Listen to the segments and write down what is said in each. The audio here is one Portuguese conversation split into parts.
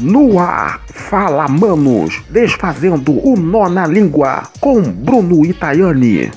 No ar, fala manos, desfazendo o nó na língua com Bruno Itaiani.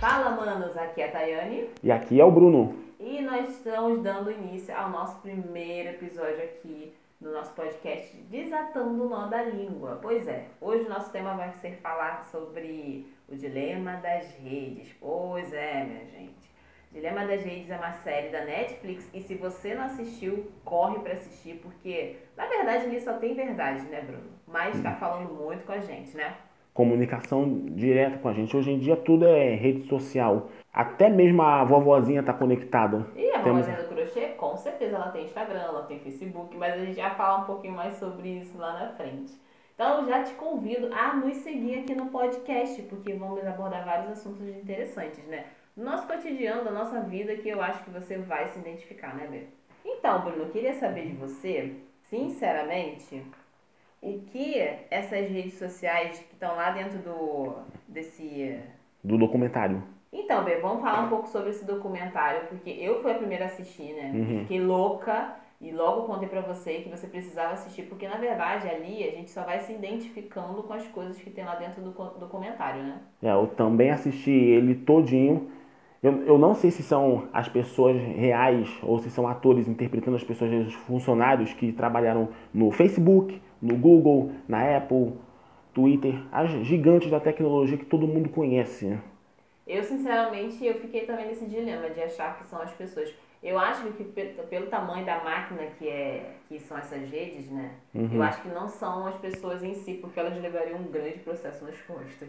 Fala, manos, aqui é a Tayane E aqui é o Bruno. e nós estamos dando início ao nosso primeiro episódio aqui do nosso podcast Desatando o Nó da Língua. Pois é, hoje o nosso tema vai ser falar sobre o dilema das redes. Pois é, minha gente. Dilema das Redes é uma série da Netflix e se você não assistiu, corre pra assistir, porque na verdade ali só tem verdade, né, Bruno? Mas tá falando muito com a gente, né? Comunicação direta com a gente. Hoje em dia tudo é rede social. Até mesmo a vovozinha tá conectada. E a Temos- Mamazinha do Crochê, com certeza ela tem Instagram, ela tem Facebook, mas a gente vai falar um pouquinho mais sobre isso lá na frente. Então eu já te convido a nos seguir aqui no podcast, porque vamos abordar vários assuntos interessantes, né? No nosso cotidiano, da nossa vida, que eu acho que você vai se identificar, né, Bê? Então, Bruno, eu queria saber de você, sinceramente, o que essas redes sociais que estão lá dentro do desse Do documentário. então, Bê, vamos falar um pouco sobre esse documentário, porque eu fui a primeira a assistir, né? Uhum. Fiquei louca e logo contei pra você que você precisava assistir, porque na verdade ali a gente só vai se identificando com as coisas que tem lá dentro do documentário, né? É, eu também assisti ele todinho. Eu, eu não sei se são as pessoas reais ou se são atores interpretando as pessoas, os funcionários que trabalharam no Facebook, no Google, na Apple, Twitter, as gigantes da tecnologia que todo mundo conhece. Eu, sinceramente, eu fiquei também nesse dilema de achar que são as pessoas. Eu acho que pe- pelo tamanho da máquina que, é, que são essas redes, né? Uhum. Eu acho que não são as pessoas em si, porque elas levariam um grande processo nas costas.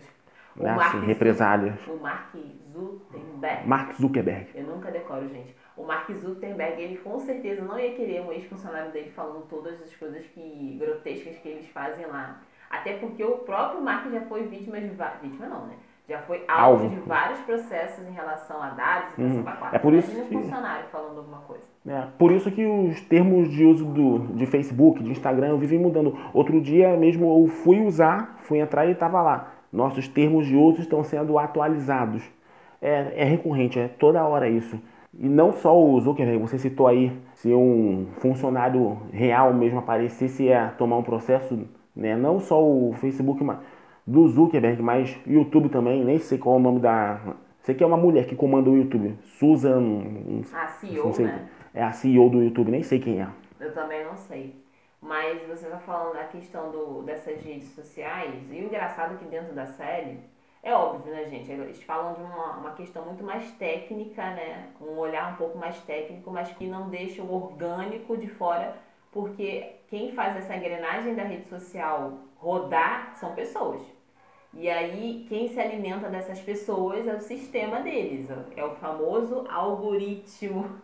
O Né? Mark Assim, represálias. Zu- O Mark Zuckerberg. Mark Zuckerberg. Eu nunca decoro, gente. O Mark Zuckerberg, ele com certeza não ia querer um ex-funcionário dele falando todas as coisas que grotescas que eles fazem lá. Até porque o próprio Mark já foi vítima de vários. Vítima não, né? Já foi alvo, Alvo. de vários processos em relação a dados e quatro. É por isso Imagina que- um funcionário falando alguma coisa. É, por isso que os termos de uso do, de Facebook, de Instagram, vivem mudando. Outro dia mesmo eu fui usar, fui entrar e estava lá. Nossos termos de uso estão sendo atualizados. É, é recorrente, é toda hora isso. E não só o Zuckerberg, você citou aí, se um funcionário real mesmo aparecesse a tomar um processo, né? não só o Facebook mas do Zuckerberg, mas YouTube também, nem sei qual é o nome da... Sei que é uma mulher que comanda o YouTube, Susan, A CEO, sei. né? É a CEO do YouTube, nem sei quem é. Eu também não sei. Mas você tá falando da questão do, dessas redes sociais, e o engraçado é que dentro da série, é óbvio, né, gente? Eles falam de uma, uma questão muito mais técnica, né? Um olhar um pouco mais técnico, mas que não deixa o orgânico de fora, porque quem faz essa engrenagem da rede social rodar são pessoas. E aí, quem se alimenta dessas pessoas é o sistema deles, é o famoso algoritmo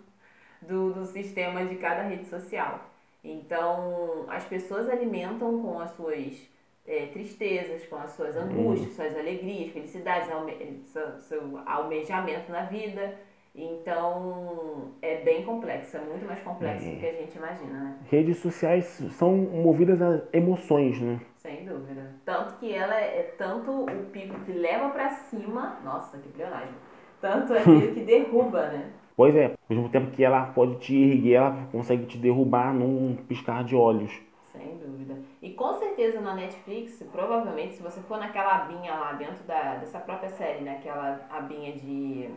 do, do sistema de cada rede social. Então, as pessoas alimentam com as suas eh, tristezas, com as suas angústias, suas alegrias, felicidades, alme seu, seu almejamento na vida. Então, é bem complexo, é muito mais complexo do que a gente imagina, né? Redes sociais são movidas a emoções, né? Sem dúvida. Tanto que ela é tanto o pico que leva pra cima, nossa, que pleonagem. Tanto é aquele que derruba, né? Pois é, ao mesmo tempo que ela pode te erguer, ela consegue te derrubar num piscar de olhos. Sem dúvida. E com certeza na Netflix, provavelmente, se você for naquela abinha lá dentro da, dessa própria série, naquela abinha de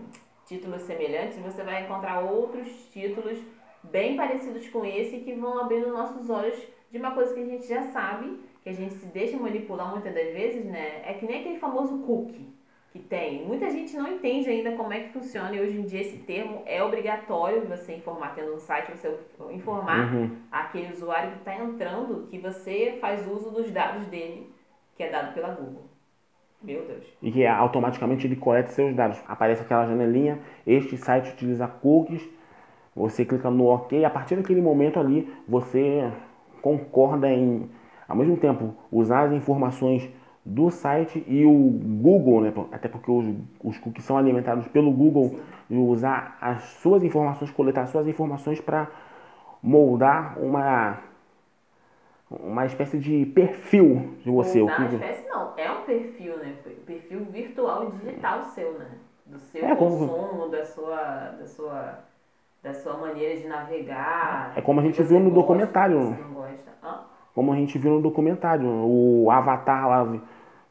títulos semelhantes, você vai encontrar outros títulos bem parecidos com esse que vão abrindo nossos olhos de uma coisa que a gente já sabe, que a gente se deixa manipular muitas das vezes, né? É que nem aquele famoso cookie que tem. Muita gente não entende ainda como é que funciona e hoje em dia esse termo é obrigatório você informar, tendo um site, você informar Uhum. aquele usuário que está entrando que você faz uso dos dados dele, que é dado pela Google. Meu Deus. E que automaticamente ele coleta seus dados. Aparece aquela janelinha, este site utiliza cookies, você clica no OK, a partir daquele momento ali você concorda em, ao mesmo tempo, usar as informações do site e o Google, né, até porque os, os cookies são alimentados pelo Google, e usar as suas informações, coletar as suas informações para moldar uma uma espécie de perfil de você. Não, o que- espécie não. É um perfil, né? Perfil virtual digital seu, né? Do seu É, como- consumo, da sua, da sua da sua maneira de navegar. É como a gente viu no gosta, documentário. Hã? Como a gente viu no documentário, o avatar lá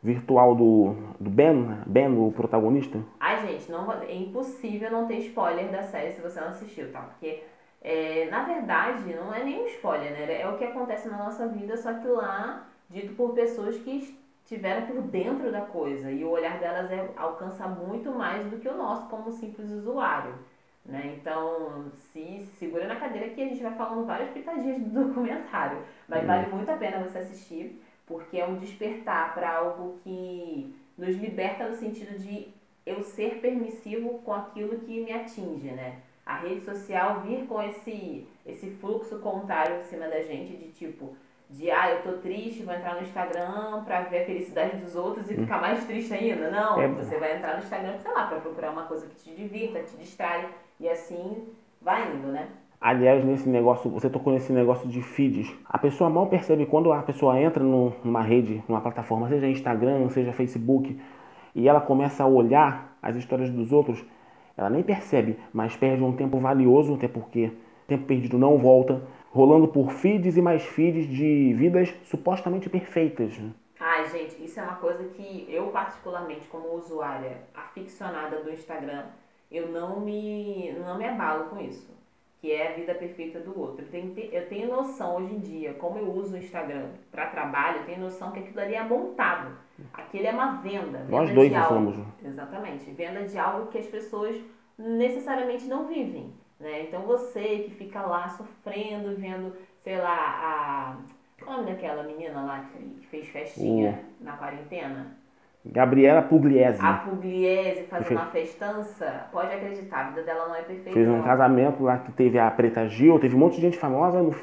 virtual do, do Ben? Ben, o protagonista. Ai, gente, não, é impossível não ter spoiler da série se você não assistiu, tá? Porque, é, na verdade, não é nenhum spoiler, né? É o que acontece na nossa vida, só que lá, dito por pessoas que estiveram por dentro da coisa. E o olhar delas é, alcança muito mais do que o nosso como simples usuário. Né? Então, se, se segura na cadeira que a gente vai falando várias pitadinhas do documentário. Mas vale muito a pena você assistir, porque é um despertar para algo que nos liberta no sentido de eu ser permissivo com aquilo que me atinge, né? A rede social vir com esse, esse fluxo contrário em cima da gente, de tipo, de ah, eu tô triste, vou entrar no Instagram pra ver a felicidade dos outros e ficar mais triste ainda. Não, É. você vai entrar no Instagram, sei lá, pra procurar uma coisa que te divirta, te distrai, e assim vai indo, né? Aliás, nesse negócio, você tocou nesse negócio de feeds. A pessoa mal percebe quando a pessoa entra numa rede, numa plataforma, seja Instagram, seja Facebook, e ela começa a olhar as histórias dos outros, ela nem percebe, mas perde um tempo valioso, até porque tempo perdido não volta, rolando por feeds e mais feeds de vidas supostamente perfeitas. Ai, gente, isso é uma coisa que eu, particularmente, como usuária aficionada do Instagram, eu não me, não me abalo com isso. Que é a vida perfeita do outro. Eu tenho, eu tenho noção hoje em dia, como eu uso o Instagram para trabalho, eu tenho noção que aquilo ali é montado. Aquilo é uma venda. venda Nós dois somos. Exatamente. Venda de algo que as pessoas necessariamente não vivem. Né? Então você que fica lá sofrendo, vendo, sei lá, a. Qual é daquela menina lá que, que fez festinha na quarentena? Gabriela Pugliese A Pugliese fazendo uma festança, pode acreditar, a vida dela não é perfeita. fez um não. casamento lá que teve a Preta Gil, teve um monte de gente famosa, no-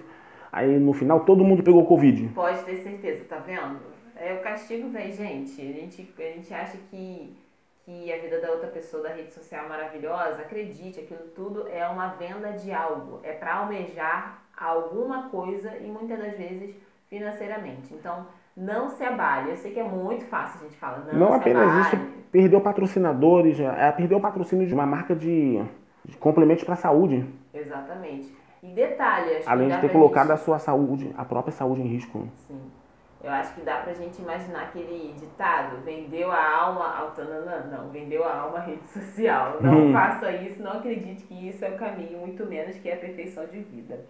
aí no final todo mundo pegou Covid. Pode ter certeza, tá vendo? É, o castigo vem, gente. A gente, a gente acha que, que a vida da outra pessoa da rede social é maravilhosa. Acredite, aquilo tudo é uma venda de algo. É para almejar alguma coisa e muitas das vezes financeiramente. Então, não se abale. Eu sei que é muito fácil a gente falar, não, Não se apenas abale. isso, perdeu patrocinadores, é, perdeu o patrocínio de uma marca de, de complementos para a saúde, Exatamente. E detalhe, além de ter colocado gente- a sua saúde, a própria saúde em risco. Sim. Eu acho que dá pra gente imaginar aquele ditado, vendeu a alma ao tananã. Não, vendeu a alma à rede social. Não Hum. faça isso, não acredite que isso é o caminho, muito menos que é a perfeição de vida.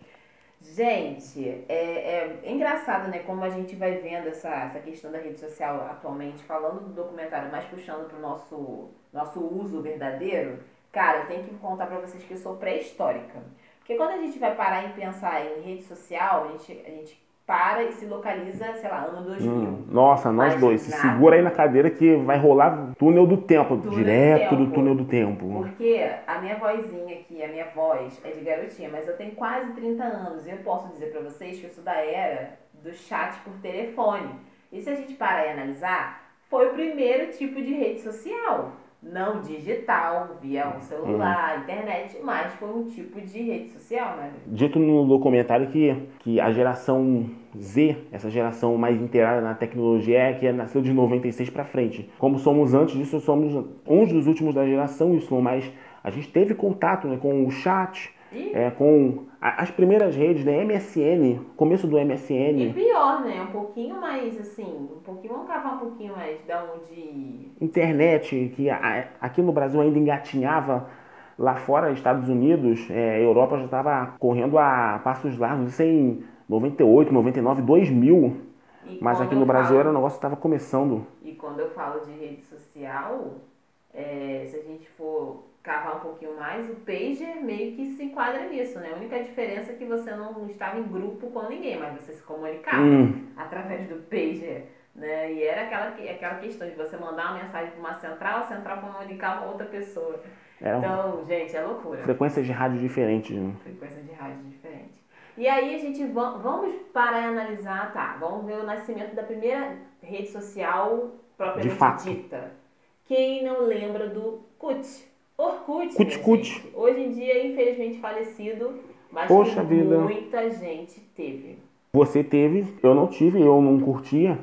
Gente, é, é engraçado, né, como a gente vai vendo essa, essa questão da rede social atualmente, falando do documentário, mas puxando pro nosso, nosso uso verdadeiro. Cara, eu tenho que contar pra vocês que eu sou pré-histórica. Porque quando a gente vai parar em pensar em rede social, a gente, a gente para e se localiza, sei lá, ano 2000. Hum, nossa, nós Mas dois, se nada. segura aí na cadeira que vai rolar túnel do tempo, Túnel do direto do tempo. túnel do tempo. Porque a minha vozinha aqui, a minha voz é de garotinha, mas eu tenho quase 30 anos e eu posso dizer pra vocês que eu sou da era do chat por telefone. E se a gente parar e analisar, foi o primeiro tipo de rede social. Não digital, via um celular, internet, mas foi um tipo de rede social, né? Dito no documentário que, que a geração Z, essa geração mais inteirada na tecnologia, é que nasceu de 96 para frente. Como somos antes disso, somos uns dos últimos da geração, isso, mas a gente teve contato né, com o chat, é, com as primeiras redes, né, MSN, começo do e MSN, pior, né? Um pouquinho mais assim, um pouquinho, vamos cavar um pouquinho mais da onde internet, que aqui no Brasil ainda engatinhava, lá fora, Estados Unidos, é, Europa já estava correndo a passos largos, isso em 98, 99, 2000, E mas aqui no Brasil falo- era um negócio que estava começando. E quando eu falo de rede social, é, se a gente for cavar um pouquinho mais, o pager meio que se enquadra nisso, né? A única diferença é que você não estava em grupo com ninguém, mas você se comunicava Hum, através do pager, né? E era aquela, que- aquela questão de você mandar uma mensagem para uma central, a central comunicar uma outra pessoa. eram Então, gente, é loucura frequências de rádio diferentes. né? frequência de rádio diferente. E aí a gente va- vamos parar e analisar, tá? Vamos ver o nascimento da primeira rede social propriamente dita. Quem não lembra do CUT? Orkut. Hoje em dia, infelizmente falecido, mas Poxa vida. muita gente teve. Você teve, eu não tive, eu não curtia,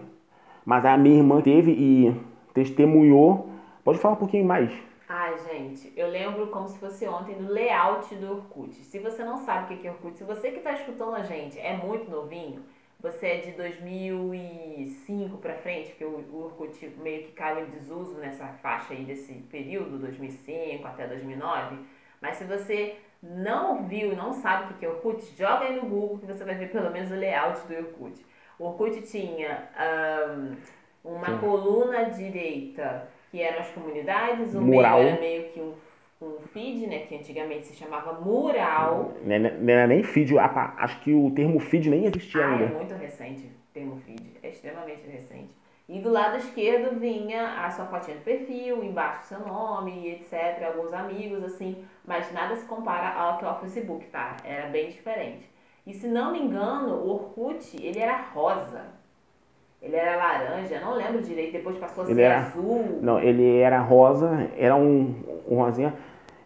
mas a minha irmã teve e testemunhou. Pode falar um pouquinho mais. Ai, gente, eu lembro como se fosse ontem do layout do Orkut. Se você não sabe o que é Orkut, se você que está escutando a gente é muito novinho, você é de 2005 para frente, porque o Orkut meio que caiu em desuso nessa faixa aí desse período, 2005 até 2009. Mas se você não viu, não sabe o que é Orkut, joga aí no Google que você vai ver pelo menos o layout do Orkut. O Orkut tinha um, uma Sim. coluna direita que eram as comunidades, o Mural. meio era meio que um um feed, né, que antigamente se chamava mural. Não, não era nem feed, acho que o termo feed nem existia ah, ainda. é muito recente o termo feed, é extremamente recente. E do lado esquerdo vinha a sua fotinha de perfil, embaixo seu nome, etc, alguns amigos, assim, mas nada se compara ao que é o Facebook, tá? Era bem diferente. E se não me engano, o Orkut, ele era rosa. Ele era laranja, não lembro direito, depois passou a ser era, azul. Não, ele era rosa, era um, um rosinha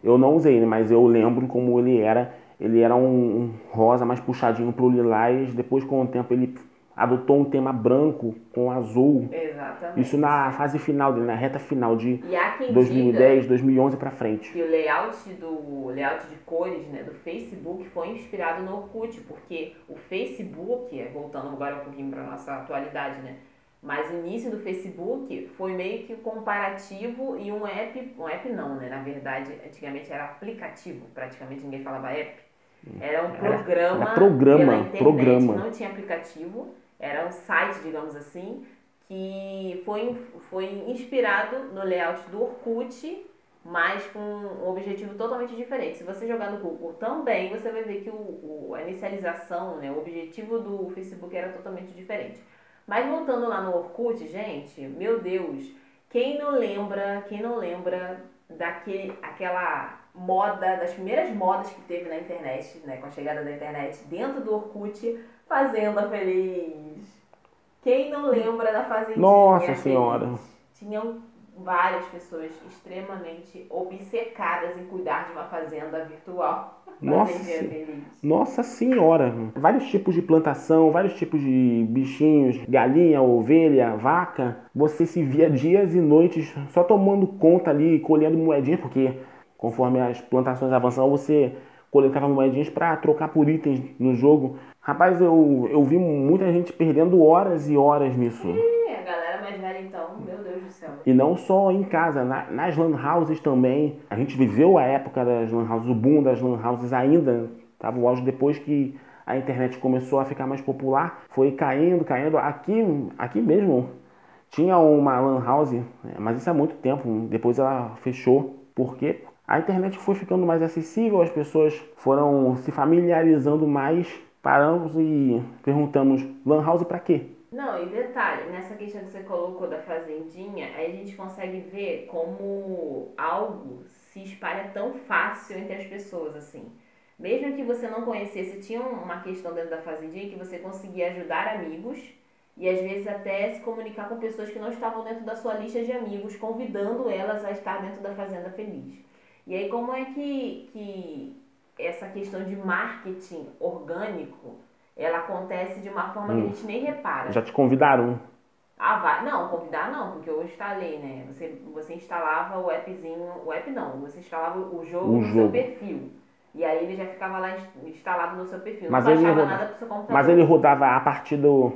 eu não usei, mas eu lembro como ele era. Ele era um, rosa mais puxadinho pro lilás. Depois, com o tempo, ele adotou um tema branco com azul. Exatamente. Isso na fase final dele, na reta final de 2010, 2011 para frente. Que o layout do layout de cores, né, do Facebook foi inspirado no Orkut, porque o Facebook, voltando agora um pouquinho para nossa atualidade, né, mas o início do Facebook foi meio que comparativo e um app, um app não, né? Na verdade, antigamente era aplicativo, praticamente ninguém falava app. Era um programa, era programa pela internet, programa. não tinha aplicativo, era um site, digamos assim, que foi, foi inspirado no layout do Orkut, mas com um objetivo totalmente diferente. Se você jogar no Google também, você vai ver que o, o a inicialização, né, o objetivo do Facebook era totalmente diferente. Mas voltando lá no Orkut, gente, meu Deus, quem não lembra, quem não lembra daquele, aquela moda, das primeiras modas que teve na internet, né, com a chegada da internet, dentro do Orkut, Fazenda Feliz. Quem não lembra da Fazendinha Nossa Senhora! Tinham várias pessoas extremamente obcecadas em cuidar de uma fazenda virtual. Nossa, nossa senhora! Vários tipos de plantação, vários tipos de bichinhos, galinha, ovelha, vaca. Você se via dias e noites só tomando conta ali, colhendo moedinhas, porque conforme as plantações avançavam, você coletava moedinhas para trocar por itens no jogo. Rapaz, eu, eu vi muita gente perdendo horas e horas nisso. Galera mais velha então, meu Deus do céu. E não só em casa, na, nas lan houses também. A gente viveu a época das lan houses, o boom das lan houses ainda. Tava o auge depois que a internet começou a ficar mais popular. Foi caindo, caindo. Aqui, aqui mesmo tinha uma lan house, né, mas isso há muito tempo. Depois ela fechou. Por quê? A internet foi ficando mais acessível, as pessoas foram se familiarizando mais paramos e perguntamos, Lan House para quê? Não, e detalhe, nessa questão que você colocou da fazendinha, aí a gente consegue ver como algo se espalha tão fácil entre as pessoas, assim. Mesmo que você não conhecesse, tinha uma questão dentro da fazendinha que você conseguia ajudar amigos e às vezes até se comunicar com pessoas que não estavam dentro da sua lista de amigos, convidando elas a estar dentro da Fazenda Feliz. E aí como é que, que essa questão de marketing orgânico, ela acontece de uma forma hum. que a hum. gente nem repara. Já te convidaram? Ah, vai. Não, convidar não, porque eu instalei, né? Você, você instalava o appzinho, o app não, você instalava o jogo o no jogo. seu perfil. E aí ele já ficava lá instalado no seu perfil. Mas não ele baixava nada pro seu computador. Mas ele rodava a partir do,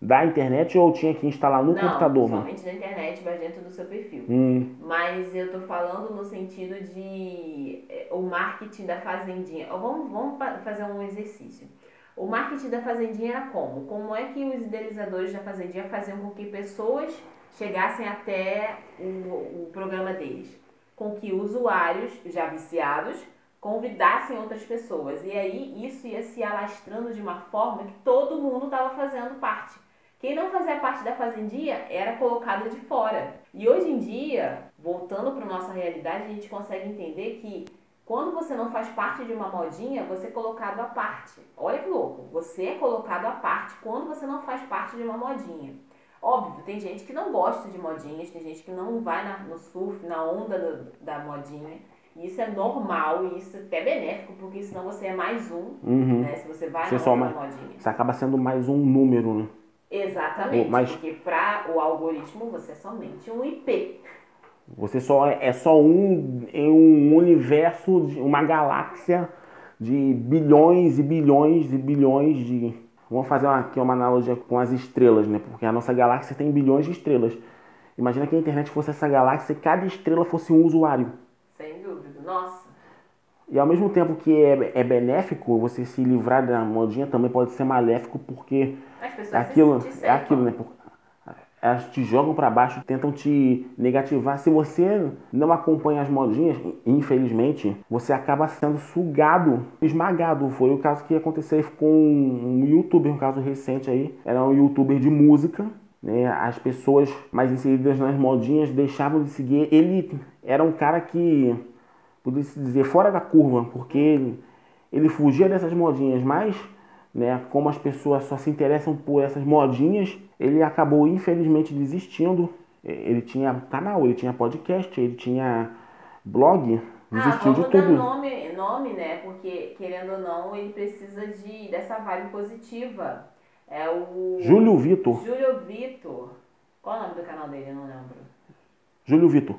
da internet ou tinha que instalar no não, computador? Não, somente da internet, mas dentro do seu perfil. Hum. Mas eu tô falando no sentido de é, o marketing da fazendinha. Vamos, vamos fazer um exercício. O marketing da fazendinha era como? Como é que os idealizadores da fazendinha faziam com que pessoas chegassem até o, o programa deles? Com que usuários já viciados convidassem outras pessoas. E aí isso ia se alastrando de uma forma que todo mundo estava fazendo parte. Quem não fazia parte da fazendinha era colocado de fora. E hoje em dia, voltando para nossa realidade, a gente consegue entender que quando você não faz parte de uma modinha, você é colocado à parte. Olha que louco, você é colocado à parte quando você não faz parte de uma modinha. Óbvio, tem gente que não gosta de modinhas, tem gente que não vai na, no surf, na onda do, da modinha. E isso é normal e isso é até benéfico, porque senão você é mais um, uhum. né? Se você vai você na onda mais, da modinha. Você acaba sendo mais um número, né? Exatamente, Mas... porque para o algoritmo você é somente um IP. Você só é, é só um em um universo, de uma galáxia de bilhões e bilhões e bilhões de. Vamos fazer aqui uma analogia com as estrelas, né? Porque a nossa galáxia tem bilhões de estrelas. Imagina que a internet fosse essa galáxia e cada estrela fosse um usuário. Sem dúvida. Nossa. E ao mesmo tempo que é, é benéfico você se livrar da modinha, também pode ser maléfico, porque As pessoas aquilo, é aquilo, né? Elas te jogam para baixo, tentam te negativar. Se você não acompanha as modinhas, infelizmente, você acaba sendo sugado, esmagado. Foi o caso que aconteceu com um youtuber, um caso recente aí. Era um youtuber de música, né? As pessoas mais inseridas nas modinhas deixavam de seguir. Ele era um cara que, poderia-se dizer, fora da curva, porque ele, ele fugia dessas modinhas, mas né, como as pessoas só se interessam por essas modinhas, ele acabou infelizmente desistindo. Ele tinha canal, ele tinha podcast, ele tinha blog, desistiu ah, de tudo. nome, nome, né? Porque, querendo ou não, ele precisa de, dessa vibe positiva. É o... Júlio Vitor. Júlio Vitor. Qual é o nome do canal dele? Eu não lembro. Júlio Vitor.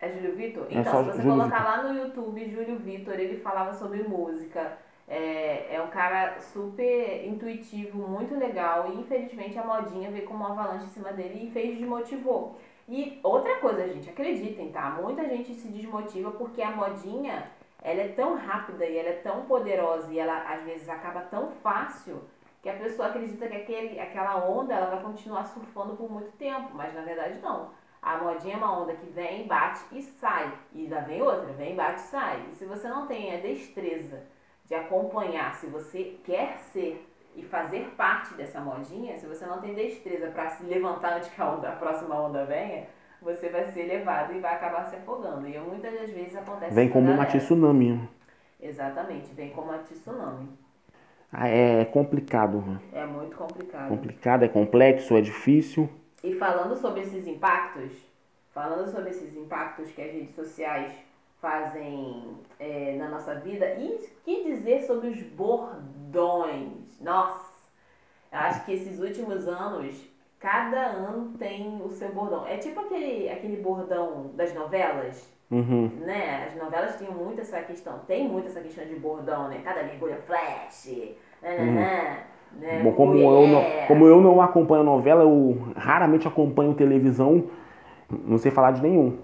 É Júlio Vitor? É Então, só se você Júlio colocar Vitor. lá no YouTube Júlio Vitor, ele falava sobre música. É, é um cara super intuitivo, muito legal. E infelizmente a modinha veio como uma avalanche em cima dele e fez desmotivou. E outra coisa, gente, acreditem, tá? Muita gente se desmotiva porque a modinha ela é tão rápida e ela é tão poderosa e ela às vezes acaba tão fácil que a pessoa acredita que aquele, aquela onda ela vai continuar surfando por muito tempo, mas na verdade não. A modinha é uma onda que vem, bate e sai. E lá vem outra, vem, bate e sai. E se você não tem a destreza de acompanhar, se você quer ser e fazer parte dessa modinha, se você não tem destreza para se levantar antes que a, onda, a próxima onda venha, você vai ser levado e vai acabar se afogando. E muitas das vezes acontece Vem como uma tsunami. Exatamente, vem como uma tsunami. Ah, É complicado. né? É muito complicado. Complicado, é complexo, é difícil. E falando sobre esses impactos, falando sobre esses impactos que as redes sociais fazem é, na nossa vida, e que dizer sobre os bordões? Nossa, eu acho que esses últimos anos, cada ano tem o seu bordão. É tipo aquele, aquele bordão das novelas, Uhum. né? As novelas tinham muito essa questão, tem muito essa questão de bordão, né? Cada mergulho é flash, nananã, né? Bom, como eu, não, como eu não acompanho novela, eu raramente acompanho televisão, não sei falar de nenhum.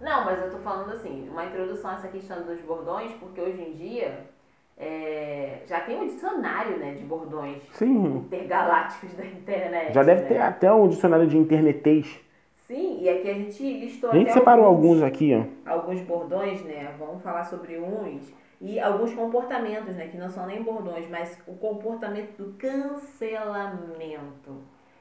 Não, mas eu tô falando assim, uma introdução a essa questão dos bordões, porque hoje em dia é, já tem um dicionário né, de bordões Sim, intergalácticos da internet. já deve né? ter até um dicionário de internetês. Sim, e aqui a gente listou A gente separou alguns aqui, ó. alguns bordões, né? Vamos falar sobre uns. E alguns comportamentos, né? Que não são nem bordões, mas o comportamento do cancelamento.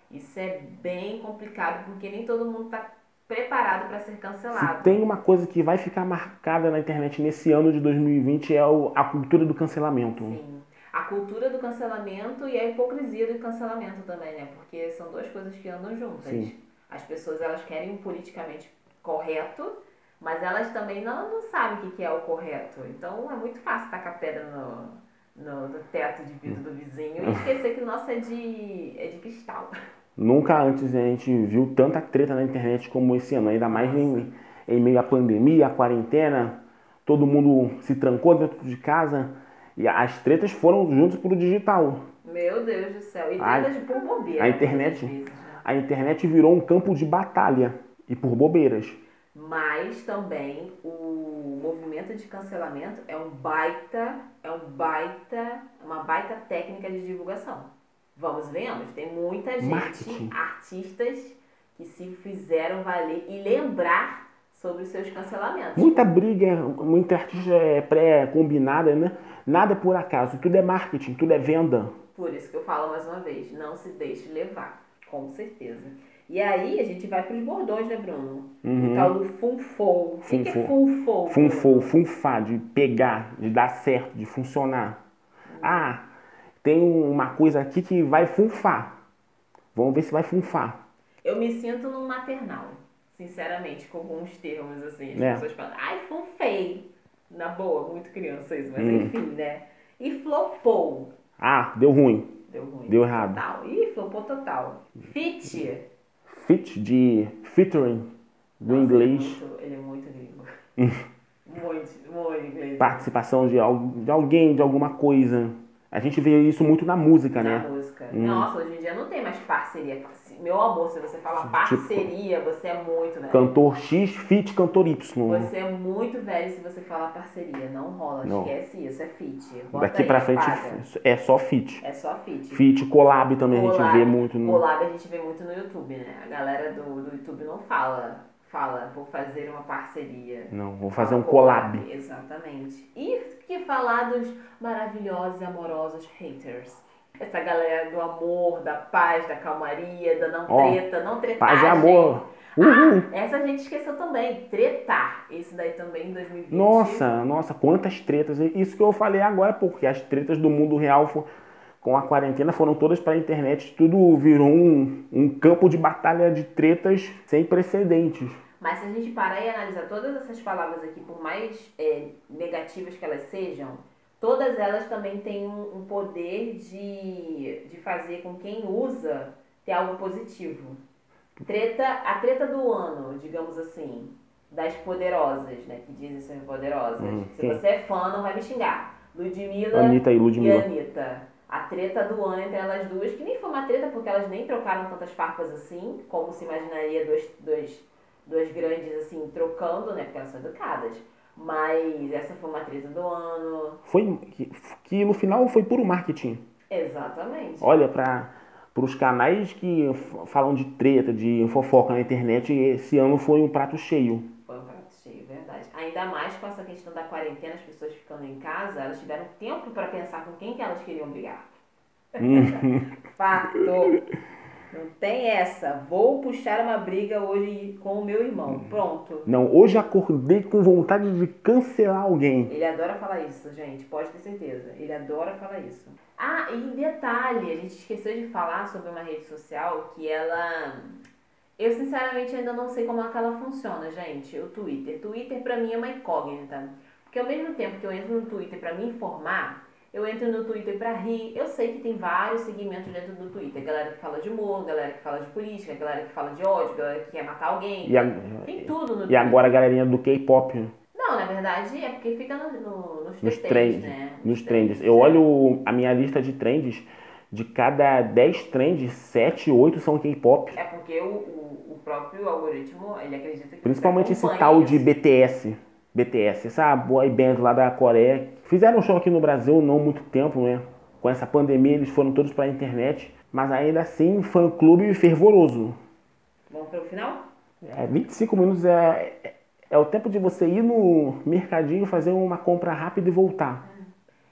Isso é bem complicado, porque nem todo mundo está preparado para ser Se cancelado. tem uma coisa que vai ficar marcada na internet nesse ano de 2020 é o- a cultura do cancelamento. Sim. A cultura do cancelamento e a hipocrisia do cancelamento também, né? Porque são duas coisas que andam juntas. Sim. As pessoas, elas querem o politicamente correto, mas elas também não, não sabem o que é o correto. Então, é muito fácil tacar pedra no, no, no teto de vidro do vizinho e esquecer que o nosso é de, é de cristal. Nunca antes a gente viu tanta treta na internet como esse ano, ainda mais em, em meio à pandemia, à quarentena, todo mundo se trancou dentro de casa e as tretas foram juntos pro digital. Meu Deus do céu. E A- tretas por bobeira. a internet- muitas vezes, né? A internet virou um campo de batalha e por bobeiras. Mas também o movimento de cancelamento é um baita, é um baita, uma baita técnica de divulgação. Vamos vemos, tem muita gente, Marketing. artistas que se fizeram valer e lembrar sobre os seus cancelamentos. Muita briga, muita artista é pré-combinada, né? Nada por acaso, tudo é marketing, tudo é venda. Por isso que eu falo mais uma vez, não se deixe levar, com certeza. E aí a gente vai para os bordões, né, Bruno? O tal do funfou. O que, que é Funfou. funfou? Funfar, de pegar, de dar certo, de funcionar. Ah, tem uma coisa aqui que vai funfar. Vamos ver se vai funfar. Eu me sinto num maternal, sinceramente, com alguns termos assim. As É. pessoas falam, ai, funfei. Na boa, muito criança isso, mas Hum. enfim, né? E flopou. Ah, deu ruim. Deu ruim. Deu errado. Total. Ih, flopou total. Fit. Fit de featuring. do Nossa, inglês. Ele é muito, ele é muito gringo. muito, muito inglês. Participação de, de alguém, de alguma coisa. A gente vê isso muito na música, Na né? música. Hum. Nossa, hoje em dia não tem mais parceria. Meu amor, se você fala parceria, você é muito velho. Cantor X, feat cantor Y. Você é muito velho se você falar parceria. Não rola, Não. esquece isso, é fit. Bota Daqui aí, pra frente paga. é só feat. É só fit. Feat, collab também a gente Collab. vê muito. No... Collab a gente vê muito no YouTube, né? A galera do, do YouTube não fala, fala, vou fazer uma parceria. Não, vou fazer um collab. Exatamente. E que falar dos maravilhosos e amorosos haters. Essa galera do amor, da paz, da calmaria, da não Ó, treta, não tretagem. Paz e amor. Uhul. Essa a gente esqueceu também, tretar. Esse daí também em 2020. Nossa, nossa, quantas tretas. Isso que eu falei agora, porque as tretas do mundo real fo- com a quarentena foram todas para a internet. Tudo virou um, um campo de batalha de tretas sem precedentes. Mas se a gente parar e analisar todas essas palavras aqui, por mais é, negativas que elas sejam, todas elas também têm um, um poder de, de fazer com quem usa ter algo positivo. Treta, a treta do ano, digamos assim, das poderosas, né? Que dizem ser poderosas. Hum, Se você é fã, não vai me xingar. Ludmilla Anitta e e Ludmilla. Anitta. A treta do ano entre elas duas, que nem foi uma treta porque elas nem trocaram tantas farpas assim, como se imaginaria dois, dois, duas grandes assim, trocando, né? Porque elas são educadas. Mas essa foi uma treta do ano. Foi que, que no final foi puro marketing. Exatamente. Olha, para os canais que falam de treta, de fofoca na internet, esse ano foi um prato cheio. Foi um prato cheio, verdade. Ainda mais com essa questão da quarentena, as pessoas ficando em casa, elas tiveram tempo para pensar com quem que elas queriam brigar. Fato. Não tem essa. Vou puxar uma briga hoje com o meu irmão. Pronto. Não, hoje acordei com vontade de cancelar alguém. Ele adora falar isso, gente. Pode ter certeza. Ele adora falar isso. Ah, e detalhe, a gente esqueceu de falar sobre uma rede social que ela. Eu sinceramente ainda não sei como é que ela funciona, gente. O Twitter. Twitter pra mim é uma incógnita. Porque ao mesmo tempo que eu entro no Twitter pra me informar, eu entro no Twitter pra rir. Eu sei que tem vários segmentos dentro do Twitter. Galera que fala de humor, galera que fala de política, galera que fala de ódio, galera que quer matar alguém. E, a- Tem tudo no e Twitter. agora a galerinha do K-pop Não, na verdade é porque fica no, no- nos, nos TTs, trends. né? Nos trends. Eu olho a minha lista de trends, de cada 10 trends, 7, 8 são K-pop. É porque o, o, o próprio algoritmo, ele acredita que Principalmente esse tal de isso. BTS. BTS, essa boy band lá da Coreia. Fizeram um show aqui no Brasil não há muito tempo, né? Com essa pandemia eles foram todos pra internet. Mas ainda assim, fã clube fervoroso. Vamos para o final? É, 25 minutos é, é, é o tempo de você ir no mercadinho, fazer uma compra rápida e voltar.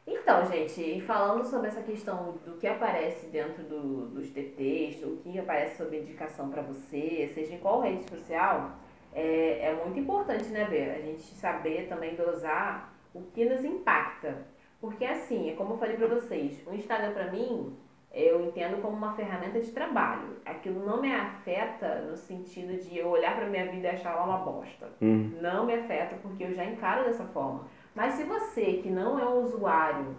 Então, gente, falando sobre essa questão do que aparece dentro do- dos TTs, o que aparece sob indicação para você, seja em qual rede social, é, é muito importante, né, Bê? A gente saber também dosar o que nos impacta. Porque, assim, é como eu falei para vocês, o Instagram, para mim, eu entendo como uma ferramenta de trabalho. Aquilo não me afeta no sentido de eu olhar para minha vida e achar ela uma bosta. Hum. Não me afeta porque eu já encaro dessa forma. Mas se você que não é um usuário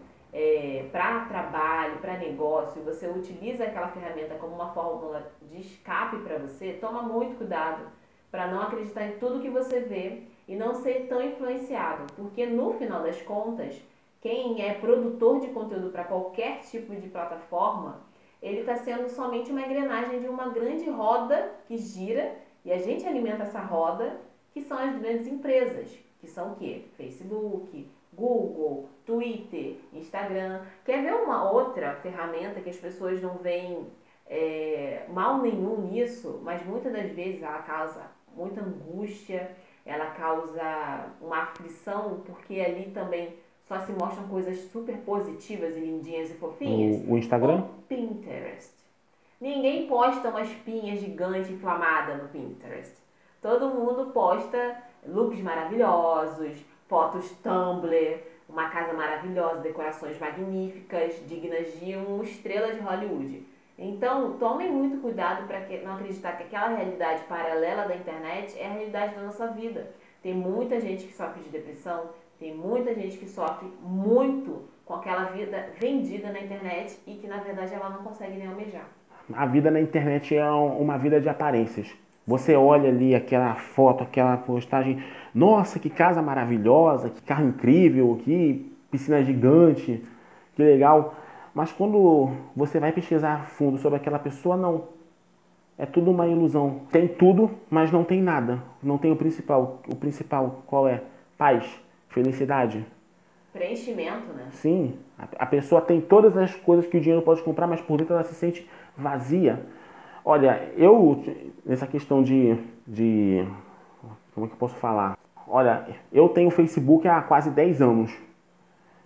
para trabalho, para negócio, você utiliza aquela ferramenta como uma fórmula de escape para você, toma muito cuidado para não acreditar em tudo que você vê e não ser tão influenciado, porque no final das contas, quem é produtor de conteúdo para qualquer tipo de plataforma, ele está sendo somente uma engrenagem de uma grande roda que gira e a gente alimenta essa roda, que são as grandes empresas, que são o quê? Facebook, Google, Twitter, Instagram. Quer ver uma outra ferramenta que as pessoas não veem é, mal nenhum nisso, mas muitas das vezes ela causa muita angústia, ela causa uma aflição, porque ali também só se mostram coisas super positivas e lindinhas e fofinhas. O, o Instagram? O Pinterest. Ninguém posta uma espinha gigante inflamada no Pinterest. Todo mundo posta looks maravilhosos, fotos Tumblr, uma casa maravilhosa, decorações magníficas, dignas de uma estrela de Hollywood. Então, tomem muito cuidado para não acreditar que aquela realidade paralela da internet é a realidade da nossa vida. Tem muita gente que sofre de depressão, tem muita gente que sofre muito com aquela vida vendida na internet e que na verdade ela não consegue nem almejar. A vida na internet é um- uma vida de aparências. Você olha ali aquela foto, aquela postagem, nossa, que casa maravilhosa, que carro incrível, que piscina gigante, que legal. Mas quando você vai pesquisar a fundo sobre aquela pessoa, não. É tudo uma ilusão. Tem tudo, mas não tem nada. Não tem o principal. O principal qual é? Paz, felicidade. Preenchimento, né? Sim. A pessoa tem todas as coisas que o dinheiro pode comprar, mas por dentro ela se sente vazia. Olha, eu, nessa questão de, de. Como é que eu posso falar? Olha, eu tenho Facebook há quase 10 anos.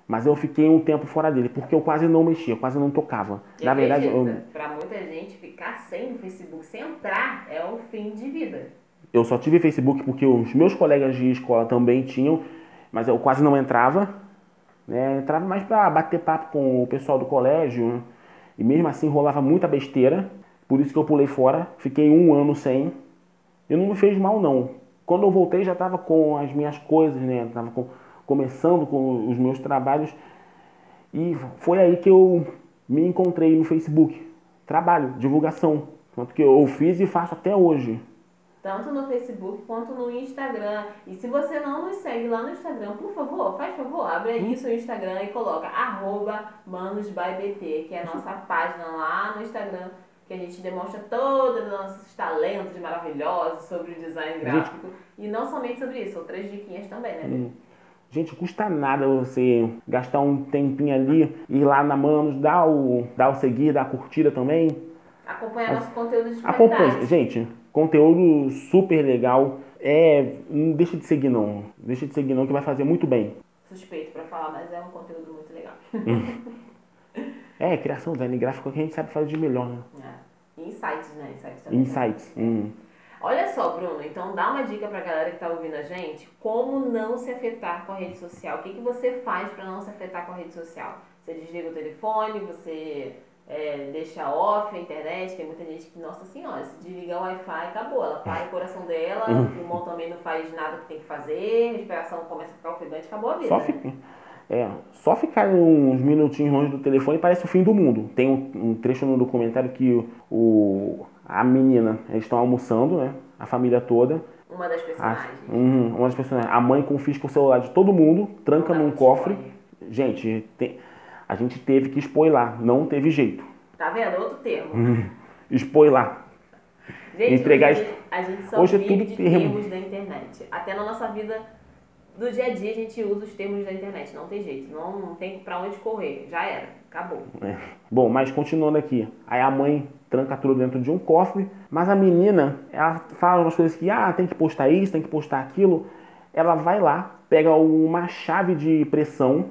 Mas eu fiquei um tempo fora dele, porque eu quase não mexia, quase não tocava. E Na verdade, eu... para muita gente ficar sem o Facebook, sem entrar, é o fim de vida. Eu só tive Facebook porque os meus colegas de escola também tinham, mas eu quase não entrava. Né? Entrava mais para bater papo com o pessoal do colégio. E mesmo assim rolava muita besteira. Por isso que eu pulei fora. Fiquei um ano sem. E não me fez mal, não. Quando eu voltei já estava com as minhas coisas, né? Tava com começando com os meus trabalhos. E foi aí que eu me encontrei no Facebook. Trabalho, divulgação. Tanto que eu fiz e faço até hoje. Tanto no Facebook quanto no Instagram. E se você não nos segue lá no Instagram, por favor, faz favor, abre aí hum. seu Instagram e coloca arroba manosbybt, que é a nossa página lá no Instagram, que a gente demonstra todos os nossos talentos maravilhosos sobre o design gráfico. Gente, e não somente sobre isso, outras diquinhas também, né? Hum. Gente, custa nada você gastar um tempinho ali, ir lá na Manos, dar o, dar o seguir, dar a curtida também. Acompanhar nosso conteúdo de Acompanhe. Gente, conteúdo super legal. É, não deixa de seguir não. Deixa de seguir não que vai fazer muito bem. Suspeito para falar, mas é um conteúdo muito legal. é, criação, design gráfico que a gente sabe fazer de melhor, né? É. Insights, né? Insights também. Insights. Hum. Olha só, Bruno, então dá uma dica pra galera que tá ouvindo a gente, como não se afetar com a rede social. O que, que você faz para não se afetar com a rede social? Você desliga o telefone, você é, deixa off a internet, tem muita gente que, nossa senhora, se desligar o Wi-Fi, acabou. Ela para o coração dela, uhum. o pulmão também não faz nada que tem que fazer, a respiração começa a ficar ofegante, acabou a vida. Só, né? É, só ficar uns minutinhos longe do telefone parece o fim do mundo. Tem um, um trecho no documentário que o, a menina, eles estão almoçando, né? A família toda. Uma das personagens. A, uhum, uma das personagens. A mãe confisca o celular de todo mundo, tranca num cofre. Gente, tem, a gente teve que spoiler, não teve jeito. Tá vendo? Outro termo. Uhum, spoiler. Gente, Entregar hoje, a gente só hoje é vive é tudo de termo. termos da internet. Até na nossa vida do dia a dia a gente usa os termos da internet. Não tem jeito. Não, não tem pra onde correr. Já era. Acabou. É. Bom, mas continuando aqui. Aí a mãe tranca tudo dentro de um cofre, mas a menina, ela fala umas coisas que, ah, tem que postar isso, tem que postar aquilo. Ela vai lá, pega uma chave de pressão,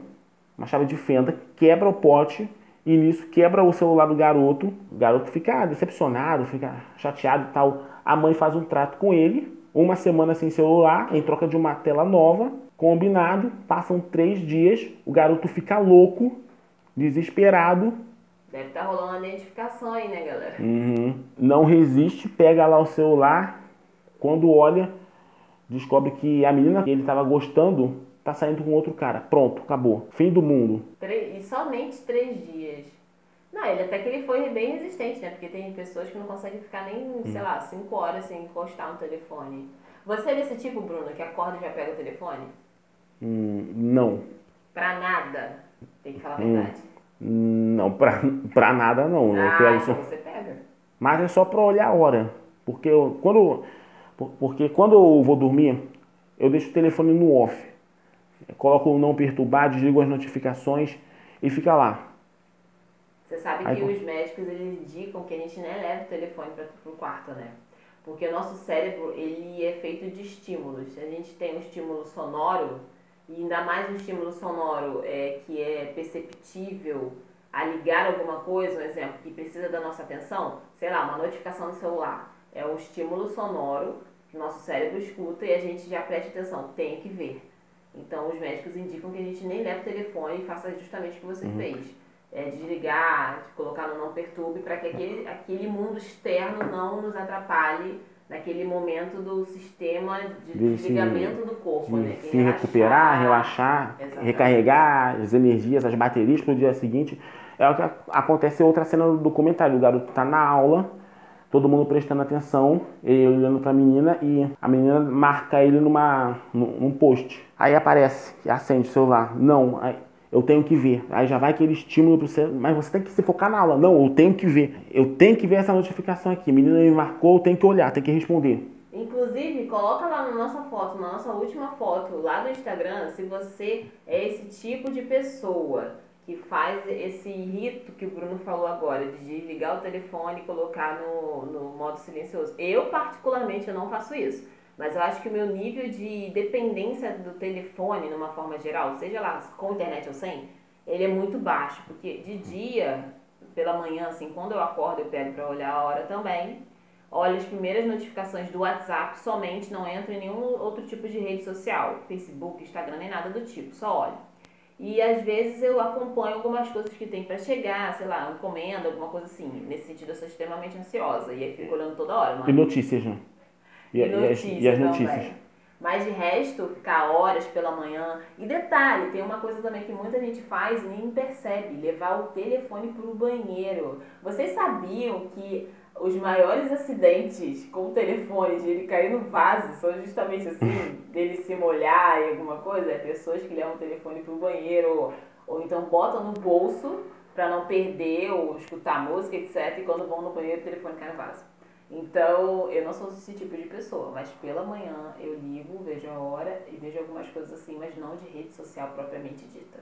uma chave de fenda, quebra o pote e nisso quebra o celular do garoto. O garoto fica decepcionado, fica chateado e tal. A mãe faz um trato com ele, uma semana sem celular, em troca de uma tela nova, combinado. Passam três dias, o garoto fica louco, desesperado, Deve estar tá rolando a identificação aí, né, galera? Uhum. Não resiste, pega lá o celular, quando olha, descobre que a menina que ele estava gostando tá saindo com outro cara. Pronto, acabou. Fim do mundo. E somente três dias. Não, ele até que ele foi bem resistente, né? Porque tem pessoas que não conseguem ficar nem, hum. sei lá, cinco horas sem encostar no telefone. Você é desse tipo, Bruno, que acorda e já pega o telefone? Hum, não. Pra nada. Tem que falar a hum. verdade. Não, pra, pra nada não. Ah, então você pega. Mas é só pra olhar a hora. Porque eu, quando, porque quando eu vou dormir, eu deixo o telefone no off. Eu coloco o não perturbar, desligo as notificações e fica lá. Você sabe Aí, que os médicos eles indicam que a gente nem leve o telefone para o quarto, né? Porque o nosso cérebro ele é feito de estímulos. A gente tem um estímulo sonoro e ainda mais um estímulo sonoro é, que é perceptível a ligar alguma coisa, um exemplo, que precisa da nossa atenção, sei lá, uma notificação no celular, é um estímulo sonoro que o nosso cérebro escuta e a gente já presta atenção, tem que ver. Então os médicos indicam que a gente nem leve o telefone e faça justamente o que você uhum. fez. É, desligar, colocar no não perturbe, para que aquele, aquele mundo externo não nos atrapalhe naquele momento do sistema de, de desligamento do corpo, de né? se relaxar, recuperar, relaxar, exatamente. recarregar as energias, as baterias para o dia seguinte. É o que acontece em outra cena do documentário. O garoto está na aula, todo mundo prestando atenção, ele olhando pra menina e a menina marca ele numa, num post. Aí aparece, acende o celular. Não, aí, eu tenho que ver. Aí já vai aquele estímulo para você, mas você tem que se focar na aula. Não, eu tenho que ver. Eu tenho que ver essa notificação aqui. Menina me marcou, eu tenho que olhar, tenho que responder. Inclusive, coloca lá na nossa foto, na nossa última foto, lá no Instagram, se você é esse tipo de pessoa que faz esse rito que o Bruno falou agora, de desligar o telefone e colocar no, no modo silencioso. Eu, particularmente, eu não faço isso. Mas eu acho que o meu nível de dependência do telefone, numa forma geral, seja lá com internet ou sem, ele é muito baixo. Porque de dia, pela manhã, assim, quando eu acordo, eu pego para olhar a hora também olho as primeiras notificações do WhatsApp somente, não entro em nenhum outro tipo de rede social, Facebook, Instagram, nem nada do tipo, só olho. E às vezes eu acompanho algumas coisas que tem para chegar, sei lá, encomenda, alguma coisa assim. Nesse sentido eu sou extremamente ansiosa e aí fico olhando toda hora. Mas... E notícias, né? E, e, notícias, e as notícias. Mas de resto, ficar horas pela manhã. E detalhe, tem uma coisa também que muita gente faz e nem percebe: levar o telefone para o banheiro. Vocês sabiam que os maiores acidentes com o telefone, de ele cair no vaso, são justamente assim, dele se molhar e alguma coisa, é pessoas que levam o telefone pro banheiro, ou, ou então botam no bolso para não perder ou escutar música, etc. E quando vão no banheiro, o telefone cai no vaso. Então, eu não sou esse tipo de pessoa, mas pela manhã eu ligo, vejo a hora e vejo algumas coisas assim, mas não de rede social propriamente dita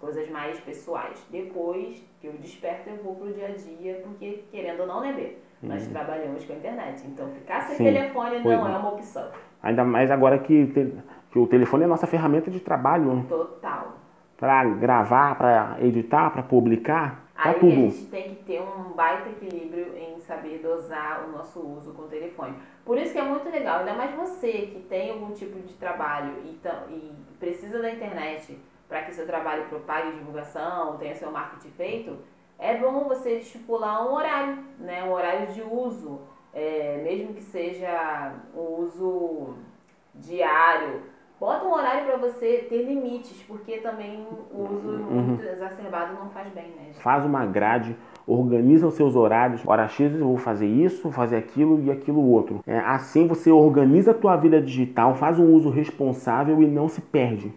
coisas mais pessoais. Depois que eu desperto, eu vou pro dia a dia, porque querendo ou não, né, Bê? Nós uhum. trabalhamos com a internet. Então, ficar sem Sim, telefone não é. é uma opção. Ainda mais agora que, te, que o telefone é a nossa ferramenta de trabalho. Total. Para gravar, para editar, para publicar. Aí tudo. a gente tem que ter um baita equilíbrio em saber dosar o nosso uso com o telefone. Por isso que é muito legal, ainda mais você que tem algum tipo de trabalho e, e precisa da internet para que seu trabalho propague divulgação, tenha seu marketing feito, é bom você estipular um horário, né? um horário de uso, é, mesmo que seja um uso diário. Bota um horário para você ter limites, porque também o uso uhum. muito exacerbado não faz bem, né? Faz uma grade, organiza os seus horários. Hora X eu vou fazer isso, fazer aquilo e aquilo outro. É, assim você organiza a tua vida digital, faz um uso responsável e não se perde.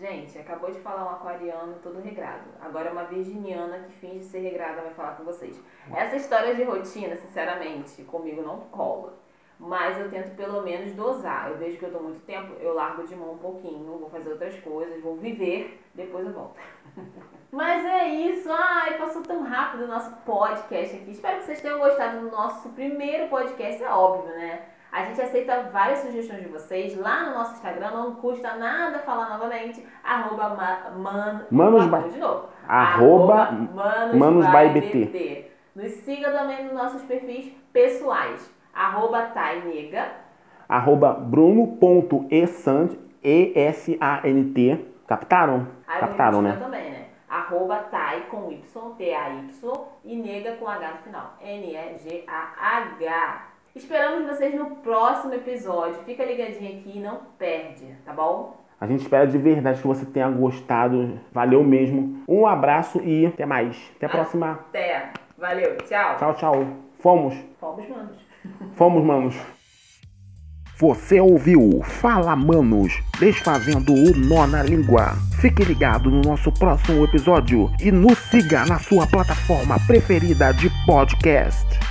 Gente, acabou de falar um aquariano todo regrado. Agora uma virginiana que finge ser regrada vai falar com vocês. Essa história de rotina, sinceramente, comigo não cola. Mas eu tento pelo menos dosar. Eu vejo que eu tô muito tempo, eu largo de mão um pouquinho, vou fazer outras coisas, vou viver, depois eu volto. Mas é isso. Ai, passou tão rápido o nosso podcast aqui. Espero que vocês tenham gostado do nosso primeiro podcast. É óbvio, né? A gente aceita várias sugestões de vocês lá no nosso Instagram, não custa nada falar novamente, arroba man, manos by, de novo, arroba, arroba manos, manos by BT. BT. Nos siga também nos nossos perfis pessoais, arroba tainega, arroba bruno.esant, E-S-A-N-T, captaram? Aí captaram, né? também, né? Arroba tai com Y, T-A-Y e nega com H no final, N-E-G-A-H. Esperamos vocês no próximo episódio. Fica ligadinho aqui e não perde, tá bom? A gente espera de verdade que você tenha gostado. Valeu mesmo. Um abraço e até mais. Até a próxima. Até. Valeu. Tchau. Tchau, tchau. Fomos. Fomos, manos. Fomos, manos. Você ouviu Fala Manos, desfazendo o nó na língua. Fique ligado no nosso próximo episódio e nos siga na sua plataforma preferida de podcast.